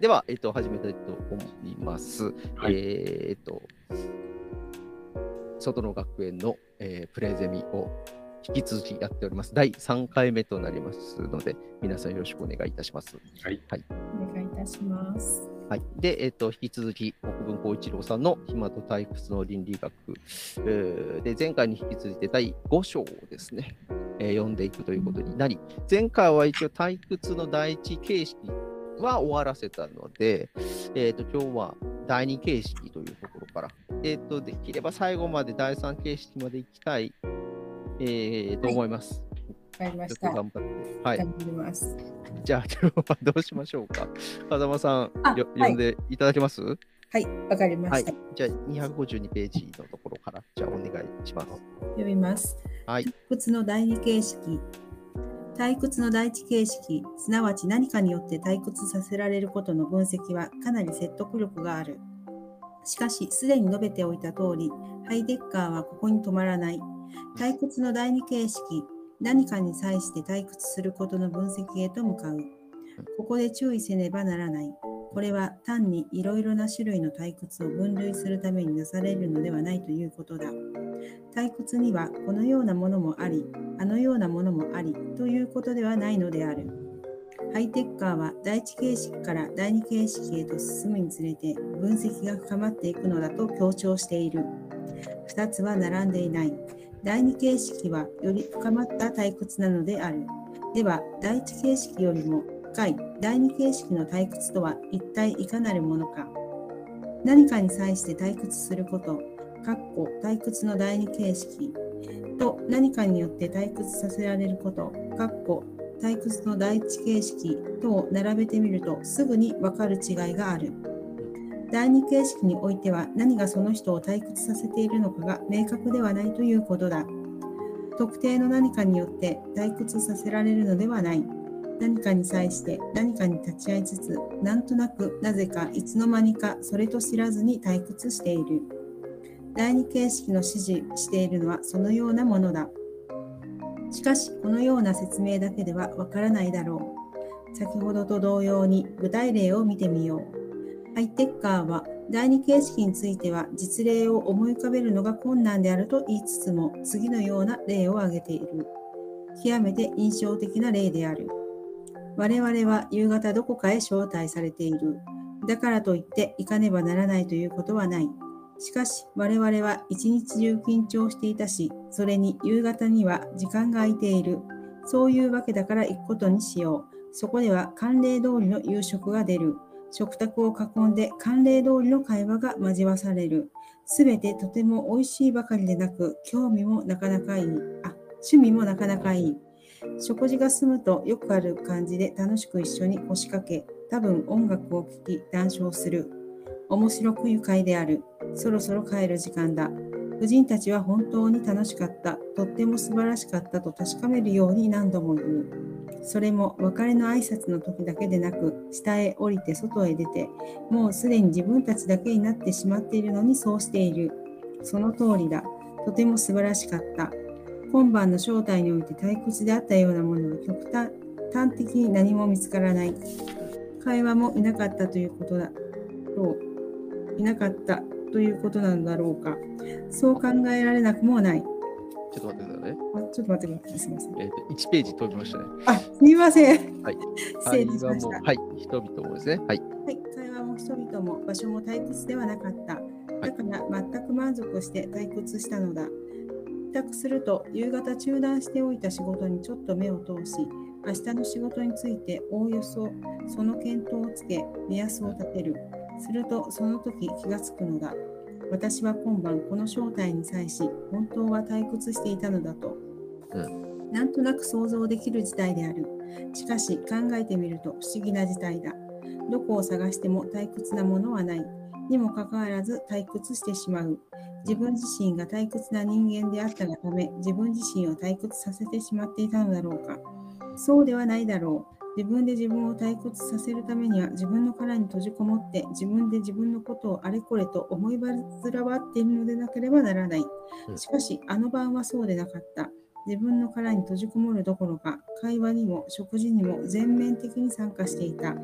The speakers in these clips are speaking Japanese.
では、えっと、始めたいと思います。はいえーっと、外の学園の、えープレゼミを引き続きやっております。第3回目となりますので、皆さんよろしくお願いいたします。はい。お願いいたします。はい。で、えっ、と、引き続き、国分光一郎さんの暇と退屈の倫理学、えーで、前回に引き続いて第5章をですね、えー読んでいくということになり、前回は一応退屈の第一形式は終わらせたので、えっ、と、今日は第二形式というところから、えっ、と、できれば最後まで第三形式まで行きたい、えーと思います。わかりました。頑張って。はい。頑張ります。じゃあ、今日はどうしましょうか。風間さん、よあはい読んでいただけます？はい、わかりまはいした。。じゃあ、252ページのところから、じゃあ、お願いします。読みます。はい。退屈の第二形式。退屈の第一形式、すなわち何かによって退屈させられることの分析はかなり説得力がある。しかし、すでに述べておいた通り、ハイデッカーはここに止まらない。退屈の第二形式、何かに際して退屈することの分析へと向かう。ここで注意せねばならない。これは単にいろいろな種類の退屈を分類するためになされるのではないということだ。退屈にはこのようなものもあり、あのようなものもありということではないのである。ハイテッカーは第一形式から第二形式へと進むにつれて分析が深まっていくのだと強調している。2つは並んでいない。第二形式はより深まった退屈なのである。では、第一形式よりも深い第二形式の退屈とは一体いかなるものか。何かに際して退屈すること、退屈の第二形式と何かによって退屈させられること、退屈の第一形式とを並べてみるとすぐにわかる違いがある。第二形式においては何がその人を退屈させているのかが明確ではないということだ。特定の何かによって退屈させられるのではない。何かに際して何かに立ち会いつつ、なんとなくなぜかいつの間にかそれと知らずに退屈している。第二形式の指示しているのはそのようなものだ。しかし、このような説明だけではわからないだろう。先ほどと同様に具体例を見てみよう。ハイテッカーは第二形式については実例を思い浮かべるのが困難であると言いつつも次のような例を挙げている。極めて印象的な例である。我々は夕方どこかへ招待されている。だからといって行かねばならないということはない。しかし我々は一日中緊張していたし、それに夕方には時間が空いている。そういうわけだから行くことにしよう。そこでは慣例通りの夕食が出る。食卓を囲んで慣例通りの会話が交わされる。すべてとても美味しいばかりでなく、興味もなかなかいい。あ、趣味もなかなかいい。食事が済むとよくある感じで楽しく一緒に腰掛け、多分音楽を聴き談笑する。面白く愉快である。そろそろ帰る時間だ。夫人たちは本当に楽しかった。とっても素晴らしかったと確かめるように何度も言う。それも別れの挨拶の時だけでなく、下へ降りて外へ出て、もうすでに自分たちだけになってしまっているのにそうしている。その通りだ。とても素晴らしかった。今晩の正体において退屈であったようなものは極端端的に何も見つからない。会話もいなかったということだろう。いなかったということなのだろうか。そう考えられなくもない。ちょっと待ってくださいね。あちょっと待ってください。すみません。えっ、と、1ページ飛びましたね。あ、すみません。はい。失礼しました。はい。人々もですね。はい。はい、会話も人々も場所も退屈ではなかった。だから全く満足して退屈したのだ。帰宅すると夕方中断しておいた仕事にちょっと目を通し、明日の仕事についておおよそその検討をつけ、目安を立てる。するとその時気がつくのだ。私は今晩この正体に際し、本当は退屈していたのだと。うなんとなく想像できる事態である。しかし考えてみると不思議な事態だ。どこを探しても退屈なものはない。にもかかわらず退屈してしまう。自分自身が退屈な人間であったがため、自分自身を退屈させてしまっていたのだろうか。そうではないだろう。自分で自分を退屈させるためには自分の殻に閉じこもって自分で自分のことをあれこれと思い煩わっているのでなければならない。うんしかしあの晩はそうでなかった。自分の殻に閉じこもるどころか、会話にも食事にも全面的に参加していた。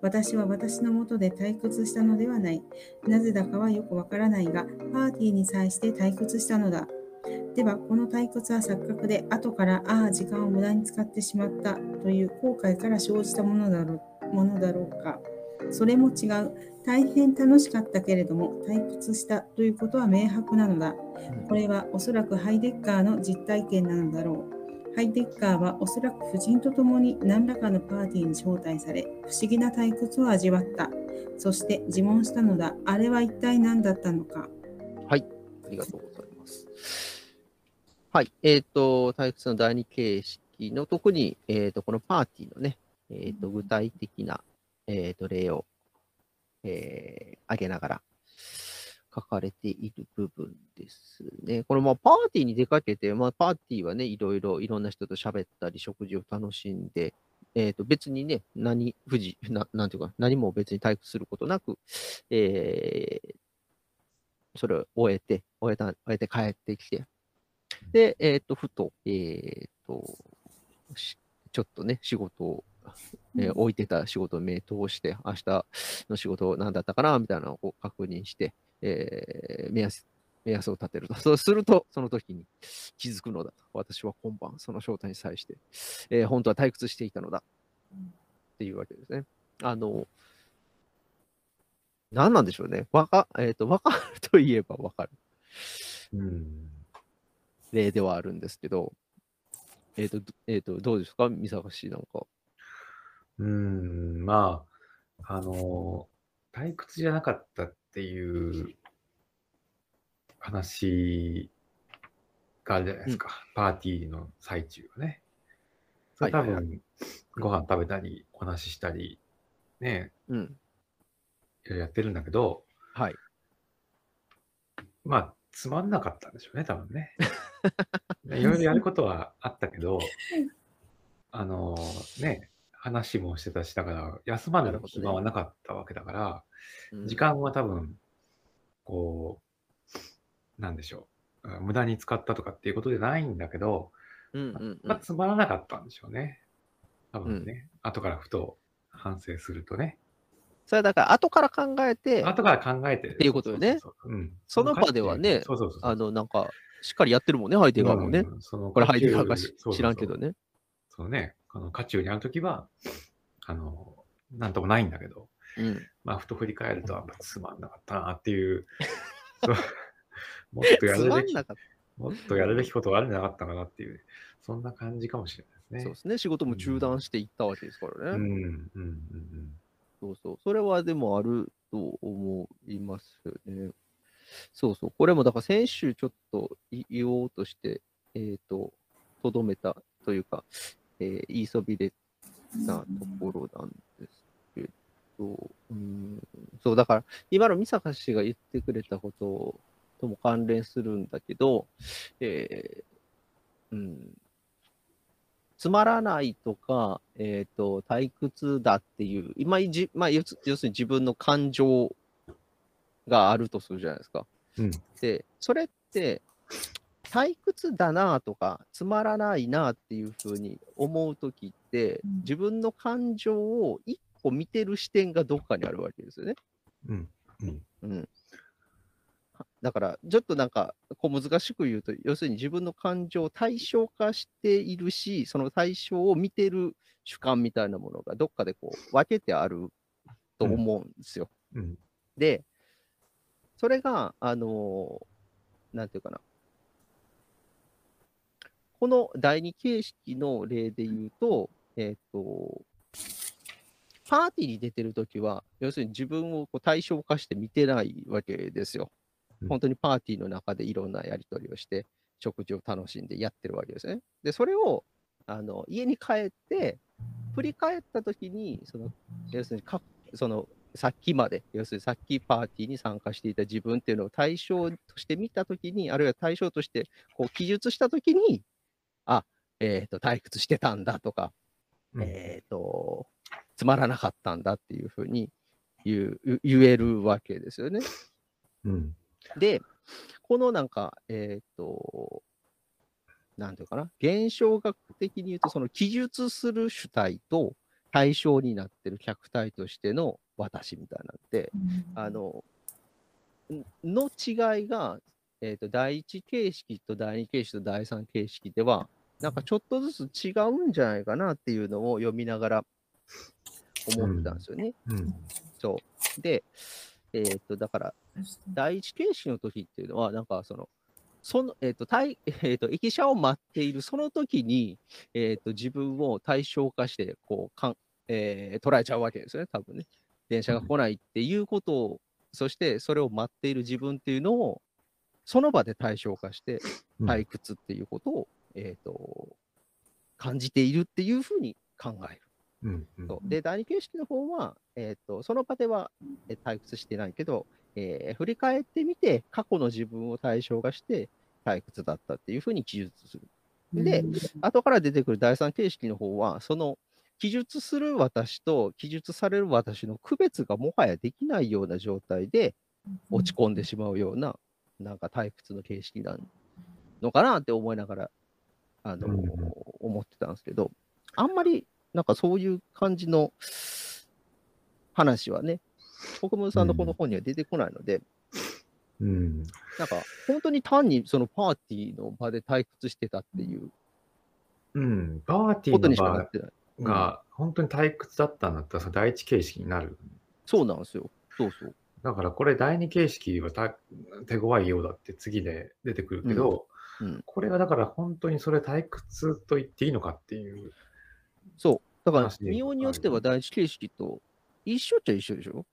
私は私のもとで退屈したのではない。なぜだかはよくわからないが、パーティーに際して退屈したのだ。では、この退屈は錯覚で、後から、ああ、時間を無駄に使ってしまったという後悔から生じたものだろうものだろうか。それも違う。大変楽しかったけれども、退屈したということは明白なのだ。これはおそらくハイデッカーの実体験なのだろう。ハイデッカーはおそらく夫人と共に何らかのパーティーに招待され、不思議な退屈を味わった。そして自問したのだ。あれは一体何だったのか。はい、ありがとうございます。はい、えっ、と、退屈の第二形式の特に、えっ、と、このパーティーのね、えっ、と、具体的な、えっ、と、例を、えー挙げながら書かれている部分ですね。これ、まあ、パーティーに出かけて、まあ、パーティーはね、いろいろ、いろんな人と喋ったり、食事を楽しんで、えっ、と、別にね、何、不自、ななんていうか、何も別に退屈することなく、えーそれを終えて、終えた、終えて帰ってきて、で、えっ、と、ふと、えっ、と、ちょっとね、仕事を、えー置いてた仕事を目通して、明日の仕事何だったかな、みたいなのを確認して、えー目安、目安を立てると。そうすると、その時に気づくのだと。私は今晩、その正体に際して、えー本当は退屈していたのだ。っていうわけですね。あの、何なんでしょうね。わか、えっ、と、わかるといえばわかる。うん。例ではあるんですけど、えっ、と、どえっ、と、どうですか？三坂氏なんか。うん、まあ、あの、退屈じゃなかったっていう話があるじゃないですか。パーティーの最中はね。それ多はいはい分、ご飯食べたり、お話ししたり、ね、うん。いろいろやってるんだけど、はい。まあ、つまんなかったんでしょうね、多分ね。いろいろやることはあったけど、あのね、話もしてたし、だから、休まるなる暇はなかったわけだから、うん。時間は多分、こう、なんでしょう、うん無駄に使ったとかっていうことじゃないんだけど、うんうんうまあ、ん。つまらなかったんでしょうね。多分ね、後からふと反省するとね。それはだから、後から考えて、後から考えて。っていうことよね。その場ではねそうそうそうあの、なんか、しっかりやってるもんね、ハイデガーもね。うんそのこれハイデガーか知らんけどね。そのね、あの、渦中にあるときは、あの、なんともないんだけど、うん。まあ、ふと振り返ると、やっぱつまんなかったなっていう、もっとやつるべき、もっとやるべきことがあるんじゃなかったかなっていう、そんな感じかもしれないですね。そうですね。仕事も中断していったわけですからうん、ね。うん、うん、そうそう。それはでもあると思いますよね。そうそう。これもだから先週ちょっとい言おうとして、えっ、と、とどめたというか、えー言いそびれたところなんですけど、うん、そう、だから、今の美坂氏が言ってくれたこととも関連するんだけど、えーうん、つまらないとか、えっ、と、退屈だっていう、今じ、まあ、要す要するに自分の感情があるとするじゃないですか。うんで、それって、退屈だなとか、つまらないなっていうふうに思うときって、うん自分の感情を一個見てる視点がどっかにあるわけですよね。うん、うん、うん。だから、ちょっとなんか、こう難しく言うと、要するに自分の感情を対象化しているし、その対象を見てる主観みたいなものがどっかでこう分けてあると思うんですよ。うん、で、それが、あのーなんていうかな。この第二形式の例で言うと、えっ、と、パーティーに出てるときは、要するに自分をこう対象化して見てないわけですよ。うん本当にパーティーの中でいろんなやり取りをして、食事を楽しんでやってるわけですね。で、それをあの家に帰って、振り返ったときに、その要するにかそのさっきまで、要するにさっきパーティーに参加していた自分っていうのを対象として見たときに、あるいは対象としてこう記述したときに、あ、えっ、と、退屈してたんだとか、うん。えっ、と、つまらなかったんだっていうふうに言う言えるわけですよね。うん、で、このなんか、えっ、と、なんていうかな、現象学的に言うと、その記述する主体と対象になってる客体としての私みたいなんで、あの、んの違いが、えっ、と、第一形式と第二形式と第三形式では、なんかちょっとずつ違うんじゃないかなっていうのを読みながら思ってたんですよね。うん。そう。で、えっ、と、だから、第一形式の時っていうのは、なんかその、その、えっ、と、対、えっ、と、駅舎を待っているその時に、えっ、と、自分を対象化して、こう、かん、えー捉えちゃうわけですよね、多分ね。電車が来ないっていうことを、そしてそれを待っている自分っていうのを、その場で対象化して、うん退屈っていうことを、えっ、と、感じているっていうふうに考える。うん。うんで、第二形式の方は、えー、とその場ではえー退屈してないけど、えー振り返ってみて、過去の自分を対象化して退屈だったっていうふうに記述する。で、後から出てくる第三形式の方は、その記述する私と記述される私の区別がもはやできないような状態で落ち込んでしまうような、なんか退屈の形式なのかなって思いながら、あのうんうん思ってたんですけど、あんまりなんかそういう感じの話はね、国分さんのこの本には出てこないので、うん。なんか本当に単にそのパーティーの場で退屈してたっていううん。パーティことにしーの場かなってない。が本当に退屈だったんだったら、第一形式になる。そうなんですよ。そうそう。だからこれ第二形式はた手強いようだって次で出てくるけど、うんうんこれはだから本当にそれ退屈と言っていいのかっていう。そう。だから見ようによっては第一形式と一緒っちゃ一緒でしょ？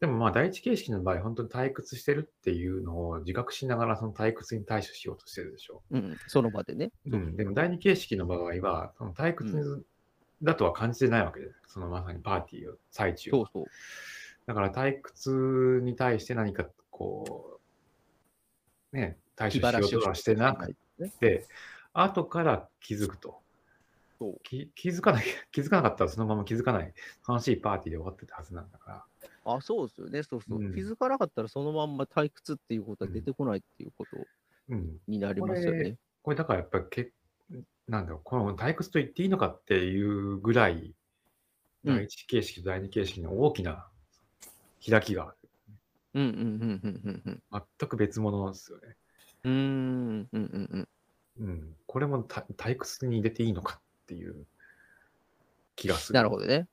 でもまあ第一形式の場合、本当に退屈してるっていうのを自覚しながらその退屈に対処しようとしてるでしょ。うん、その場でね。うん、でも第二形式の場合は、その退屈だとは感じてないわけです。そのまさにパーティーを最中。そうそう。だから退屈に対して何かこう、ね、対処しようとはしてなくね。て、後から気づくと。気気づかない、気づかなかったらそのまま気づかない、楽しいパーティーで終わってたはずなんだから。あ、そうですよね。そうそう。うん気づかなかったらそのまんま退屈っていうことは出てこないっていうことうん。になりますよね。これだからやっぱりけ、なんだろう、この退屈と言っていいのかっていうぐらい、うん第一形式と第二形式の大きな開きがある。うんうんうんうんうん全く別物ですよね。うん。うーんうんうんうん。うん。これもた退屈に入れていいのかっていう気がする。なるほどね。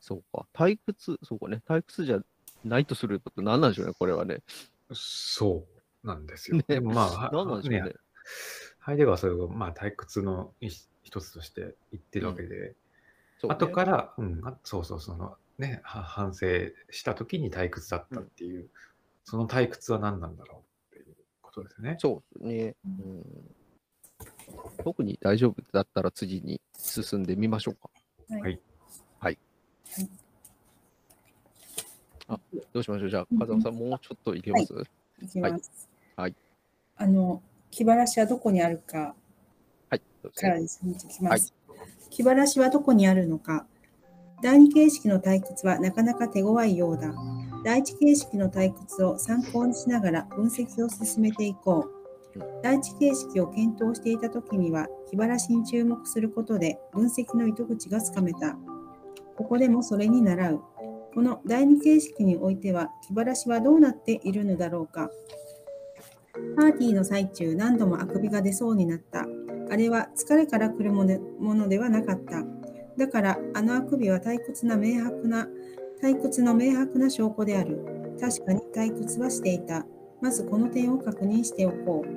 そうか。退屈、そうかね。退屈じゃないとすると何なんでしょうね、これはね。そうなんですよ。ねでもまあ、は何なんでしょうね。ねハイデガーはそれをまあ退屈の一一つとして言ってるわけで、そうね後から、うん、あそうそう、そのね、は反省した時に退屈だったっていう、その退屈は何なんだろうことですね。そうですね。うん。特に大丈夫だったら次に進んでみましょうか。はい。はい。あ、どうしましょう？じゃあ、風間さん、もうちょっといけます、いきます。はいあの、気晴らしはどこにあるかからですね、いきます。気晴らしはどこにあるのか。第二形式の退屈はなかなか手強いようだ。第一形式の退屈を参考にしながら分析を進めていこう。第一形式を検討していた時には気晴らしに注目することで分析の糸口がつかめた。ここでもそれに倣う。この第二形式においては気晴らしはどうなっているのだろうか。パーティーの最中何度もあくびが出そうになった。あれは疲れから来るものものではなかった。だからあのあくびは退屈な明白な退屈の明白な証拠である。確かに退屈はしていた。まずこの点を確認しておこう。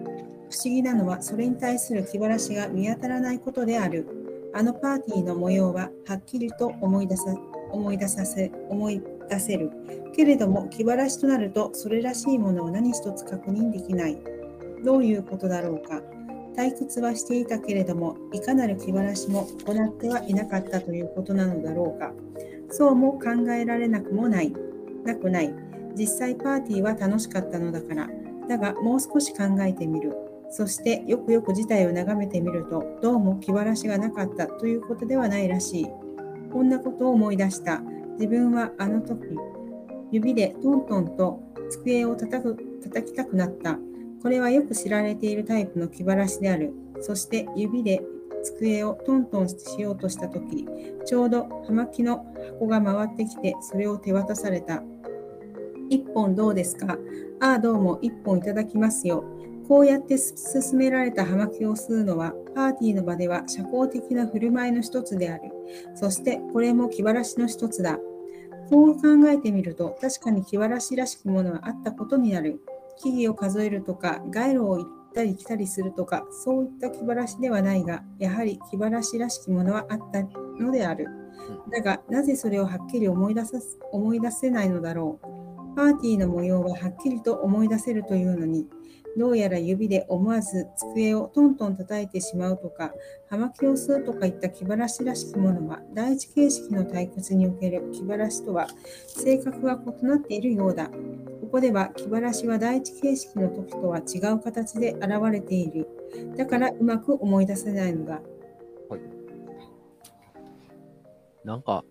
不思議なのはそれに対する気晴らしが見当たらないことである。あのパーティーの模様ははっきりと思い出さ思い出させ思い出せる。けれども気晴らしとなるとそれらしいものを何一つ確認できない。どういうことだろうか。退屈はしていたけれども、いかなる気晴らしも行ってはいなかったということなのだろうか。そうも考えられなくもない。なくない。実際パーティーは楽しかったのだから。だがもう少し考えてみる。そしてよくよく事態を眺めてみると、どうも気晴らしがなかったということではないらしい。こんなことを思い出した。自分はあの時、指でトントンと机を叩く叩きたくなった。これはよく知られているタイプの気晴らしである。そして指で机をトントンしようとしたとき、ちょうど葉巻の箱が回ってきて、それを手渡された。一本どうですか？ああ、どうも、一本いただきますよ。こうやって勧められた葉巻を吸うのは、パーティーの場では社交的な振る舞いの一つである。そして、これも気晴らしの一つだ。こう考えてみると、確かに気晴らしらしきものはあったことになる。木々を数えるとか、街路をったり来たりするとか、そういった気晴らしではないが、やはり気晴らしらしきものはあったのである。だが、なぜそれをはっきり思い出さ思い出せないのだろう。パーティーの模様ははっきりと思い出せるというのに、どうやら指で思わず机をトントン叩いてしまうとか、葉巻を吸うとかいった気晴らしらしきものは、第一形式の退屈における気晴らしとは性格が異なっているようだ。ここでは気晴らしは第一形式の時とは違う形で現れている。だからうまく思い出せないのだ。なんか、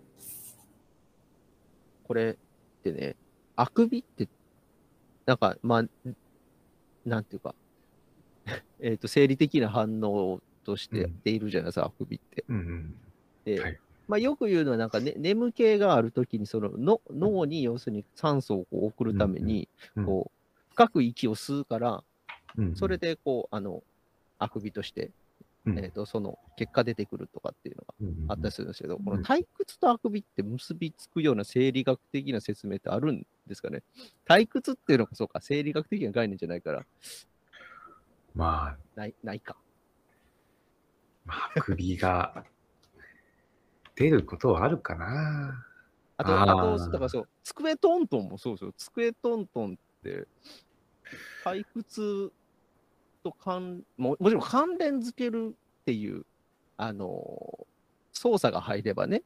これってね、あくびって、なんか、まあ、なんていうか、えっと、生理的な反応としてやっているじゃないですか、あくびって。うんうん。で、はいまあ、よく言うのは、なんか、ね、眠気があるときに、そのの脳に要するに酸素をこう送るために、うん。こう、深く息を吸うから、うんそれ、で、こう、あの、あくびとして、うん。えっと、その結果出てくるとかっていうのがあったりするんですけど、ん。この退屈とあくびって結びつくような生理学的な説明ってあるんですかね。退屈っていうのがそうか、生理学的な概念じゃないから、まあ、ないないか。まあ、首が出ることはあるかな。あと、あと、だからそう、机トントンもそうですよ。机トントンって、退屈と関も、もちろん関連づけるっていう、あの、操作が入ればね、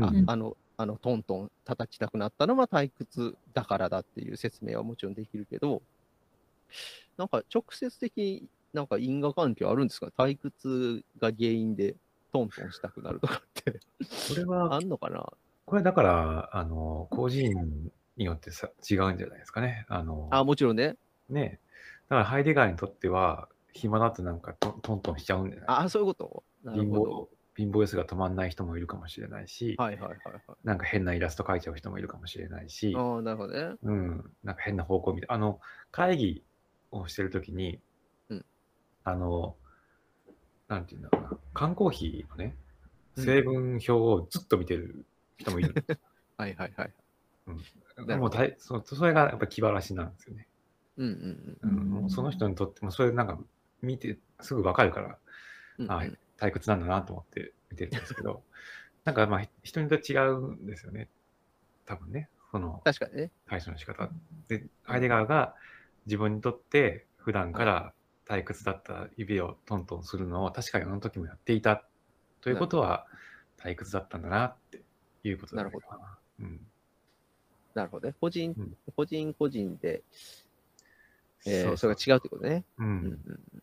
あうんあの、あのトントン叩きたくなったのは退屈だからだっていう説明はもちろんできるけど、なんか直接的になんか因果関係あるんですか？退屈が原因でトントンしたくなるとかってこれはあんのかな？これだから、あの、個人によってさ違うんじゃないですかね。あの、あ、もちろんね。ね。だからハイデガーにとっては、暇だとなんかトントンしちゃうんじゃない？あ、そういうこと？貧乏。、貧乏ゆすが止まんない人もいるかもしれないし、はいはいはいはい。なんか変なイラスト描いちゃう人もいるかもしれないし、ああ、なるほどね。うん、なんか変な方向見て、あの、会議をしてるときに、うんあの、なんていうんだろうな、缶コーヒーのね、うん成分表をずっと見てる人もいる。はいはいはい。なるもほどう大そそれがやっぱ気晴らしなんですよね。うんうんうんうんもうその人にとっても、それなんか見てすぐわかるから、うん。あうん退屈なんだなと思って見てるんですけど、なんかまあ人によって違うんですよね。多分ね、その確かにね。対処の仕方。で、ハイデガーが自分にとって普段から退屈だった指をトントンするのを確かにあの時もやっていたということは退屈だったんだなっていうことだなるほどな。うん。なるほどね。個人、うん個人個人で、えーそうそれが違うってことね。う。うんうんんうん。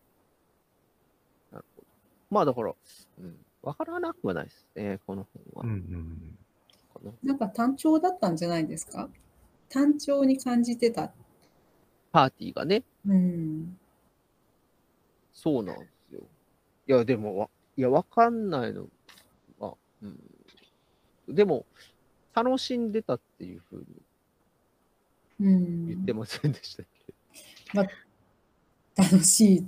なるほど。まあだから、うん。わからなくはないですね、この本は。うんうんなんか単調だったんじゃないですか？単調に感じてた。パーティーがね、うん。そうなんですよ。いや、でも、わいや、わかんないのは、うん。でも、楽しんでたっていうふうにうん、言ってませんでしたっけ、楽しい。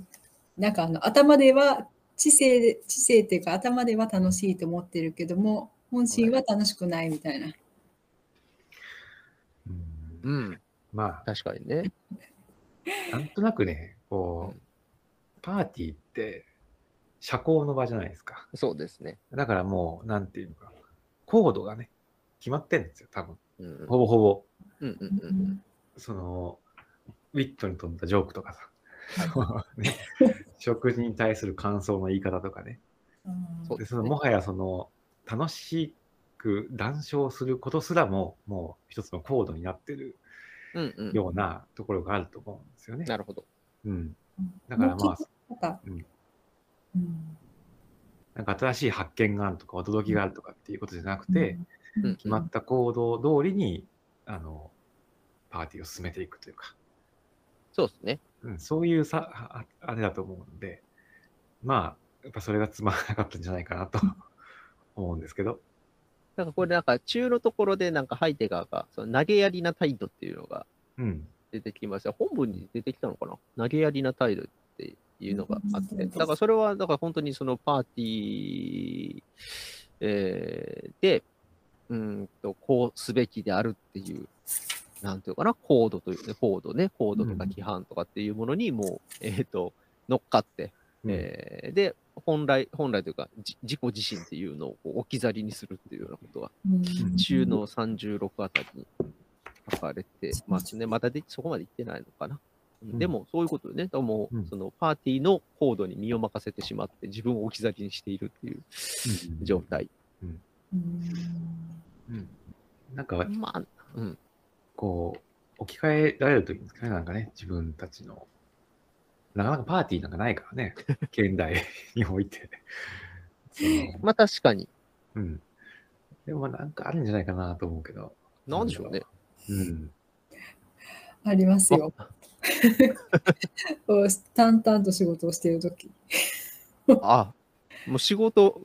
なんかあの頭では知性で知性っていうか頭では楽しいと思ってるけども本心は楽しくないみたいな。うんうん。ま確かにね。あ、なんとなくね、こう、パーティーって社交の場じゃないですか。そうですね。だからもう、なんていうのか、コードがね、決まってんですよ、多分。うん。ほぼほぼ。うんうんうんうん。その、ウィットに富んだジョークとかさ、ね、食事に対する感想の言い方とかね。そうでそのもはやその、楽しく談笑することすらも、もう一つのコードになってるうんうん。ようなところがあると思うんですよね。なるほど。うん。だからまあ、なんかうんうんなんか新しい発見があるとか驚きがあるとかっていうことじゃなくて、うん決まった行動通りに、あの、パーティーを進めていくというか、そうですね。うん、そういうさ、ああれだと思うので、まあ、やっぱそれがつまらなかったんじゃないかなと 思うんですけど。なんかこれなんか中のところでなんかハイテガーがその投げやりな態度っていうのがうん。出てきました。本文に出てきたのかな？投げやりな態度っていうのがあって。だからそれは、だから本当にそのパーティー、えーで、うーんと、こうすべきであるっていう、なんていうかな、コードというね、コードね、コードとか規範とかっていうものにもう、えっ、と、乗っかって、えーで、本来、本来というか、じ自己自身っていうのを置き去りにするっていうようなことが、うん中の36あたりに書かれてますね。まだでそこまで行ってないのかな。んでも、そういうことでね、だからもう、うんそのパーティーのコードに身を任せてしまって、自分を置き去りにしているっていううん状。態。うんうん。なんか、まあ、うん。こう、置き換えられるといいんですかね、なんかね、自分たちの。なかなかパーティーなんかないからね、現代において。まあ確かに、うん。でもまあなんかあるんじゃないかなと思うけど。なんでしょうね。うん。ありますよ。淡々と仕事をしているとき。あ、もう仕事、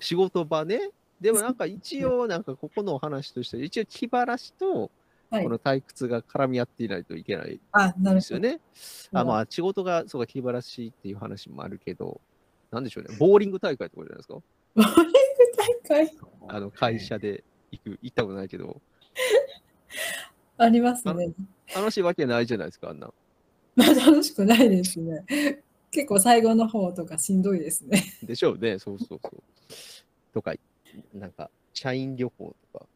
仕事場ね。でもなんか一応、なんかここのお話として、一応気晴らしと、はいこ。の退屈が絡み合っていないといけないあ、なるほど。ですよね。あまあ、仕事が、そうか、気晴らしっていう話もあるけど、なんでしょうね。ボーリング大会とかじゃないですか？ボーリング大会？あの、会社で行く、行ったことないけど、ありますね。楽しいわけないじゃないですか、あんな。まあ楽しくないですね。結構最後の方とかしんどいですね。でしょうね、そうそうそう。とか、なんか、社員旅行とか、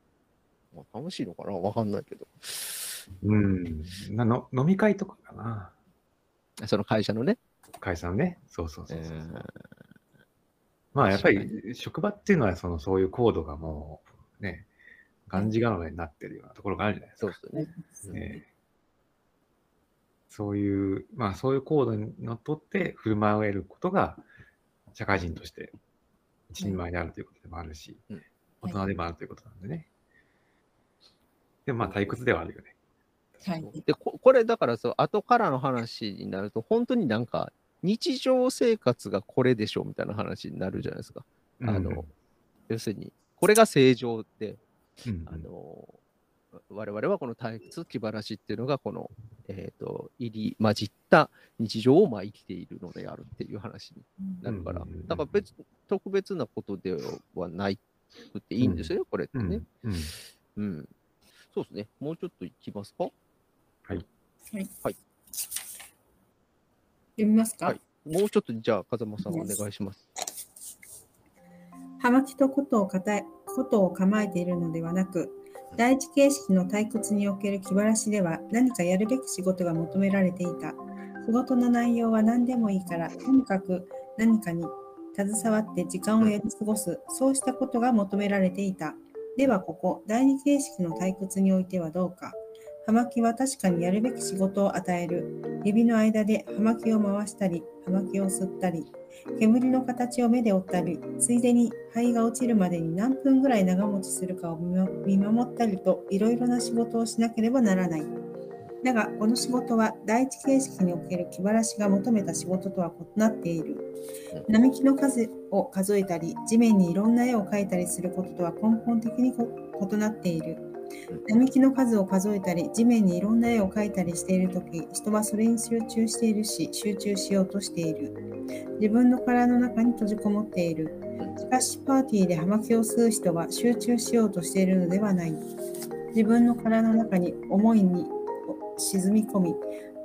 まあ、楽しいのかな？わかんないけど。うん。なの飲み会とかかな。その会社のね。会社のね。そうそうそうえそう。ーまあやっぱり職場っていうのはそのそういうコードがもうね、がんじがらめになってるようなところがあるじゃないですか。そうですよね。ええそういう、まあそういうコードにのっとって振る舞えることが社会人として一人前であるということでもあるし、うん大人でもあるということなんでね。でもまあ退屈ではあるよね。はい。でこ、これだからそう、後からの話になると、本当になんか、日常生活がこれでしょみたいな話になるじゃないですか。あの要するに、これが正常で、うんうんあの我々はこの退屈、気晴らしっていうのが、この、えっ、と、入り混じった日常をまあ生きているのであるっていう話になるからうんうんうんうん、だから別、特別なことではないくていいんですよね、これってね。うんうんうん。そうですね。もうちょっといきますか？はい。はい読みますか、はいもうちょっとじゃあ、風間さんお願いします。葉巻とことをかたえことを構えているのではなく、第一形式の退屈における気晴らしでは何かやるべき仕事が求められていた。仕事の内容は何でもいいから、とにかく何かに携わって時間をやり過ごす、そうしたことが求められていた。ではここ、第二形式の退屈においてはどうか。葉巻は確かにやるべき仕事を与える。指の間で葉巻を回したり、葉巻を吸ったり、煙の形を目で追ったり、ついでに灰が落ちるまでに何分ぐらい長持ちするかを見守ったりといろいろな仕事をしなければならない。だが、この仕事は第一形式における気晴らしが求めた仕事とは異なっている。並木の数を数えたり、地面にいろんな絵を描いたりすることとは根本的に異なっている。並木の数を数えたり、地面にいろんな絵を描いたりしているとき、人はそれに集中しているし、集中しようとしている。自分の殻の中に閉じこもっている。しかし、パーティーで葉巻を吸う人は集中しようとしているのではない。自分の殻の中に思いに沈み込み、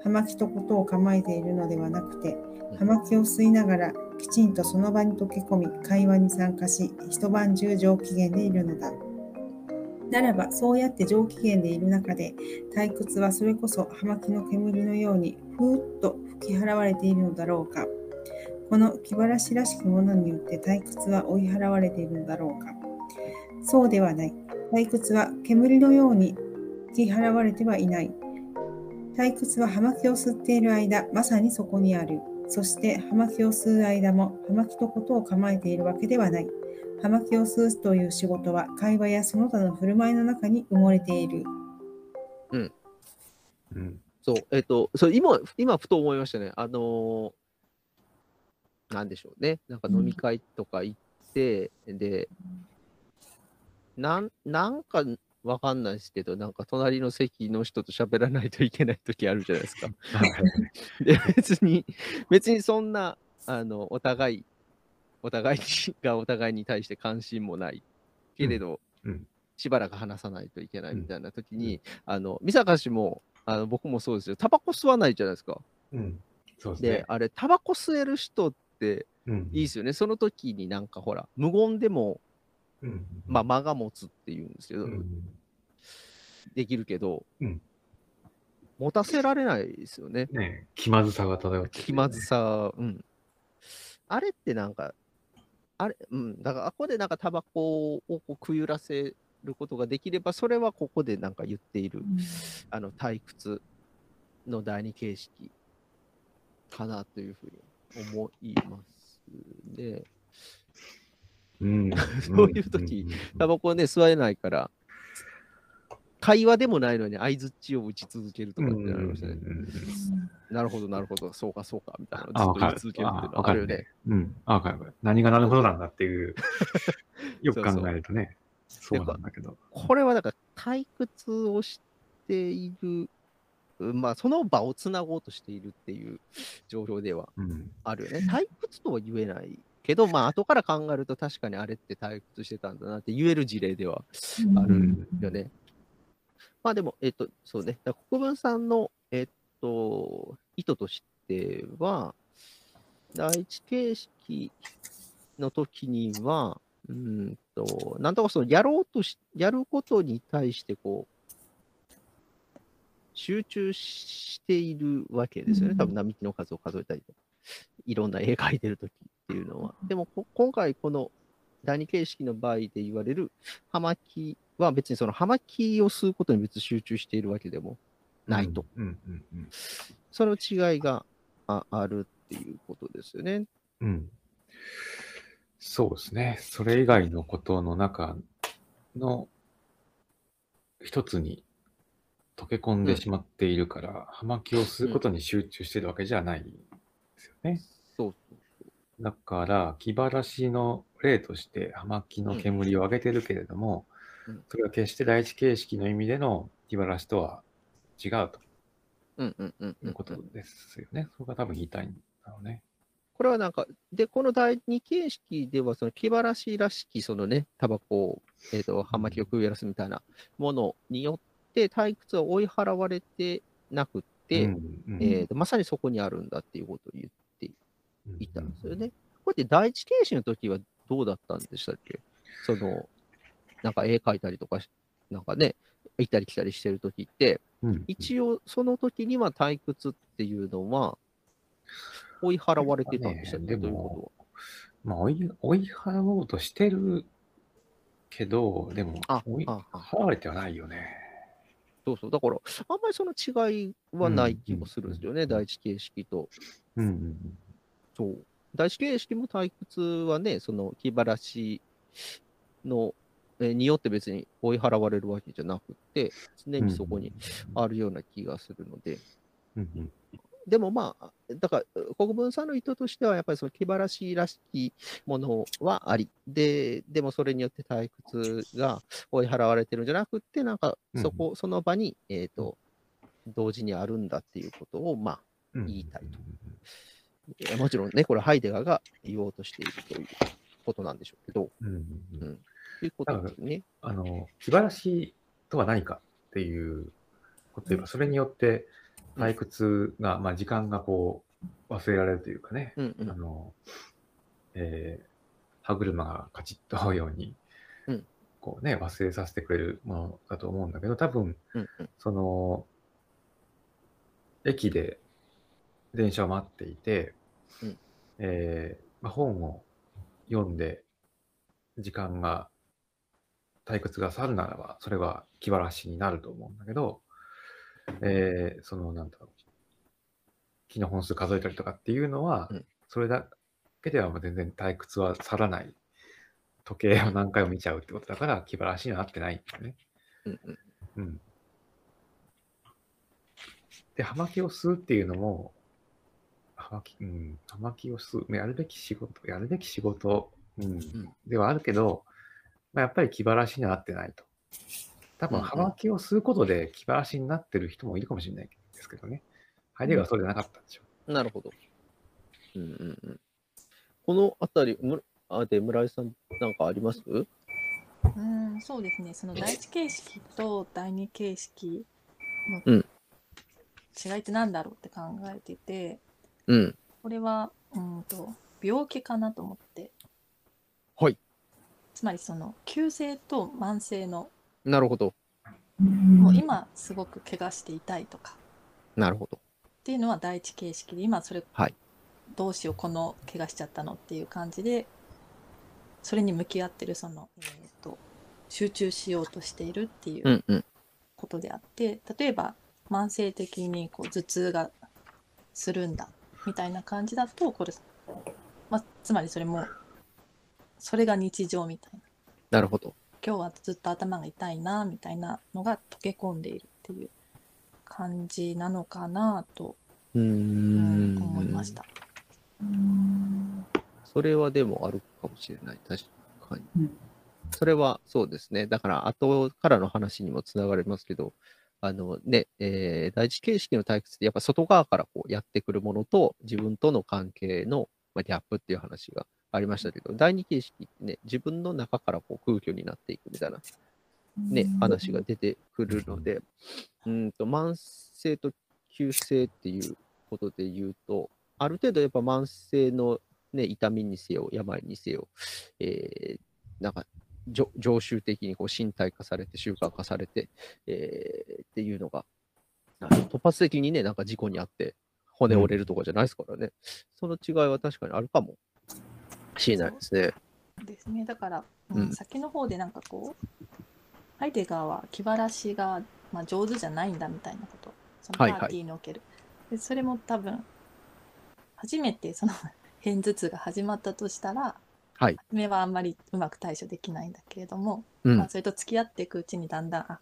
葉巻とことを構えているのではなくて、葉巻を吸いながらきちんとその場に溶け込み、会話に参加し、一晩中上機嫌でいるのだ。ならば、そうやって上機嫌でいる中で、退屈はそれこそ葉巻の煙のようにふーっと吹き払われているのだろうか。この気晴らしらしきものによって退屈は追い払われているのだろうか。そうではない。退屈は煙のように吹き払われてはいない。退屈は葉巻を吸っている間、まさにそこにある。そして葉巻を吸う間も葉巻とことを構えているわけではない。葉巻を吸うという仕事は会話やその他の振る舞いの中に埋もれている。うんそう、えっ、と、そう今、今、ふと思いましたね。あのーなんでしょうね、なんか飲み会とか行って、で、なんなんかわかんないですけど、なんか隣の席の人と喋らないといけない時あるじゃないですか。で、別に、別にそんな、あの、お互い、お互いにがお互いに対して関心もないけれど、うんうんしばらく話さないといけないみたいな時に、うあの、三坂氏も、あの僕もそうですよ、タバコ吸わないじゃないですか。うん。そうですでね、。あれ、タバコ吸える人ってうんいいですよね。その時になんかほら、無言でも、うん。まあ、間が持つっていうんですけど、うんできるけど、うん持たせられないですよね。ね気まずさが漂ってる気まずさ、うん。あれってなんか、あれ、うん、だから、あここでなんかタバコをこうくゆらせることができれば、それはここでなんか言っている、あの、退屈の第二形式かなというふうに思いますね。うん。そういう時タバコね、吸えないから、会話でもないのに相づちを打ち続けるとかってなりましたね。なるほど、なるほど、そうか、そうか、みたいなずっと言い続。けるっていうのはあるよねね。。うん。あ。何がなるほどなんだっていう、よく考えるとね、そうなんだけど。これはだから退屈をしている、まあその場をつなごうとしているっていう状況ではうん。あるよね。退屈とは言えないけど、まあ後から考えると確かにあれって退屈してたんだなって言える事例ではあるうん。よね。まあでも、えっと、そうね。国分さんの、えっと、意図としては、第一形式の時には、うんと、なんとかそのやろうとし、やることに対してこう、集中しているわけですよね。うん多分並木の数を数えたりとか、いろんな絵描いてる時っていうのは。でもこ、今回この第二形式の場合で言われる葉巻は別にその葉巻を吸うことに別に集中しているわけでもないと。うん。うん。うん。その違いがああるっていうことですよね。うん。そうですね。それ以外のことの中の一つに溶け込んでしまっているから、葉巻を吸うことに集中してるわけじゃないですよね。そうそうだから、気晴らしの例として葉巻の煙を上げてるけれども、うんそれは決して第一形式の意味での気晴らしとは違うと。うんうんうんうんいうことですよね。それが多分言いたいんだろうね。これはなんか、で、この第二形式では、その気晴らしらしき、そのね、タバコを、えっ、と、葉巻を食いやらすみたいなものによって、退屈は追い払われてなくって、うんうん。えーとまさにそこにあるんだっていうことを言ってうんいたんですよね。これって第一形式の時はどうだったんでしたっけ？その、なんか絵描いたりとかし、なんかね、行ったり来たりしてる時って、うん一応その時には退屈っていうのは追い払われてたんでしたねでというこもまあ、追い追い払おうとしてるけど、でもあ追い払われてはないよね。とは。そうそう。だから、あんまりその違いはない気もするんですよね、うん第一形式と。うんうんそう。第一形式も退屈はね、その気晴らしの、えによって別に追い払われるわけじゃなくて、常うん。にそこにあるような気がするので、うんうん。でもまあ、だから、国分さんの意図としては、やっぱりその気晴らしらしきものはあり、で、でもそれによって退屈が追い払われてるんじゃなくって、なんか、そこ、その場に、えっ、と、同時にあるんだっていうことを、まあ、うん。言いたいと。えもちろんね、これハイデガーが言おうとしているということなんでしょうけど、うんうん。うんいうことですね。あの、気晴らしとは何かっていうことで言えば、それによって退屈が、まあ時間がこう忘れられるというかね、うんうん。あの、えー歯車がカチッと合うように、うん。こうね、忘れさせてくれるものだと思うんだけど、多分、うんうん。その、駅で電車を待っていて、うん。えーまあ、本を読んで、時間が、退屈が去るならば、それは気晴らしになると思うんだけど、えーその、なんだろう、木の本数数えたりとかっていうのは、うんそれだけではもう全然退屈は去らない。時計を何回も見ちゃうってことだから、気晴らしにはなってないんだよね。うんうんうん。で、葉巻を吸うっていうのも、はばき、うん、はばきをす、やるべき仕事、やるべき仕事、うん、んではあるけど、まあ、やっぱり気晴らしにはなってないと。多分、うんうんはばきを吸うことで気晴らしになってる人もいるかもしれないですけどね。相手がそうじゃなかったんでしょなるほど。うんうんうん。このあたり、むあで村井さん、なんかあります？うん、そうですね。その第一形式と第二形式のうん違いって何だろうって考えてて、うん。これはうんと病気かなと思って。はい。つまりその急性と慢性のなるほど。もう今すごく怪我して痛いとかなるほど。っていうのは第一形式で今それ、はいどうしようこの怪我しちゃったのっていう感じでそれに向き合ってるその、えー、と集中しようとしているっていううんうん。ことであって例えば慢性的にこう頭痛がするんだみたいな感じだとこれ、まあ、つまりそれもそれが日常みたいななるほど。今日はずっと頭が痛いなみたいなのが溶け込んでいるっていう感じなのかなと、うんん。思いました。それはでもあるかもしれない。確かに。うんそれはそうですね。だから、後からの話にもつながりますけど、あのね、えー第一形式の退屈って、やっぱ外側からこうやってくるものと、自分との関係の、まあ、ギャップっていう話がありましたけど、第二形式ってね、自分の中からこう空虚になっていくみたいな、ね、話が出てくるので、うんと慢性と急性っていうことで言うと、ある程度やっぱ慢性の、ね、痛みにせよ、病にせよ、えーなんか常習的にこう身体化されて、習慣化されて、えーっていうのが、突発的にね、なんか事故にあって、骨折れるとかじゃないですからね、その違いは確かにあるかもしれないですね。ですね。だから、うんうん先の方でなんかこう、ハイデガーは気晴らしが、まあ、上手じゃないんだみたいなこと、そのパはいはいーティーにおける。でそれも多分、初めてその片頭痛が始まったとしたら、はい初めはあんまりうまく対処できないんだけれども、うんまあ、それと付き合っていくうちにだんだん、あ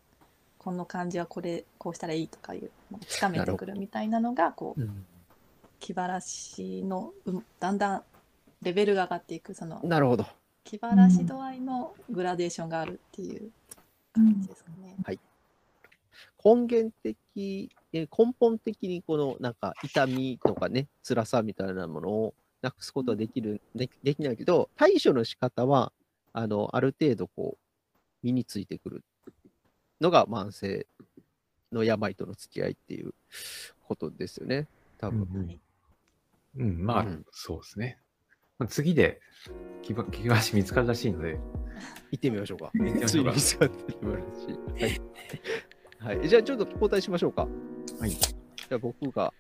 この感じはこれ、こうしたらいいとかいう、つかめてくるみたいなのが、こう、うん気晴らしの、うんだんだんレベルが上がっていく、その、なるほど。気晴らし度合いのグラデーションがあるっていう感じですかね。根源的、え根本的にこのなんか痛みとかね、辛さみたいなものをなくすことはできる、でできないけど、対処の仕方は、あの、ある程度こう、身についてくるのが慢性の病との付き合いっていうことですよね、多分。うんはいうん、まあ、うんそうですね。まあ次で気ば気晴らし見つかるらしいので、行ってみましょうか。ついに見つかってきましたし。はい。はい。じゃあちょっと交代しましょうか。はいじゃあ僕が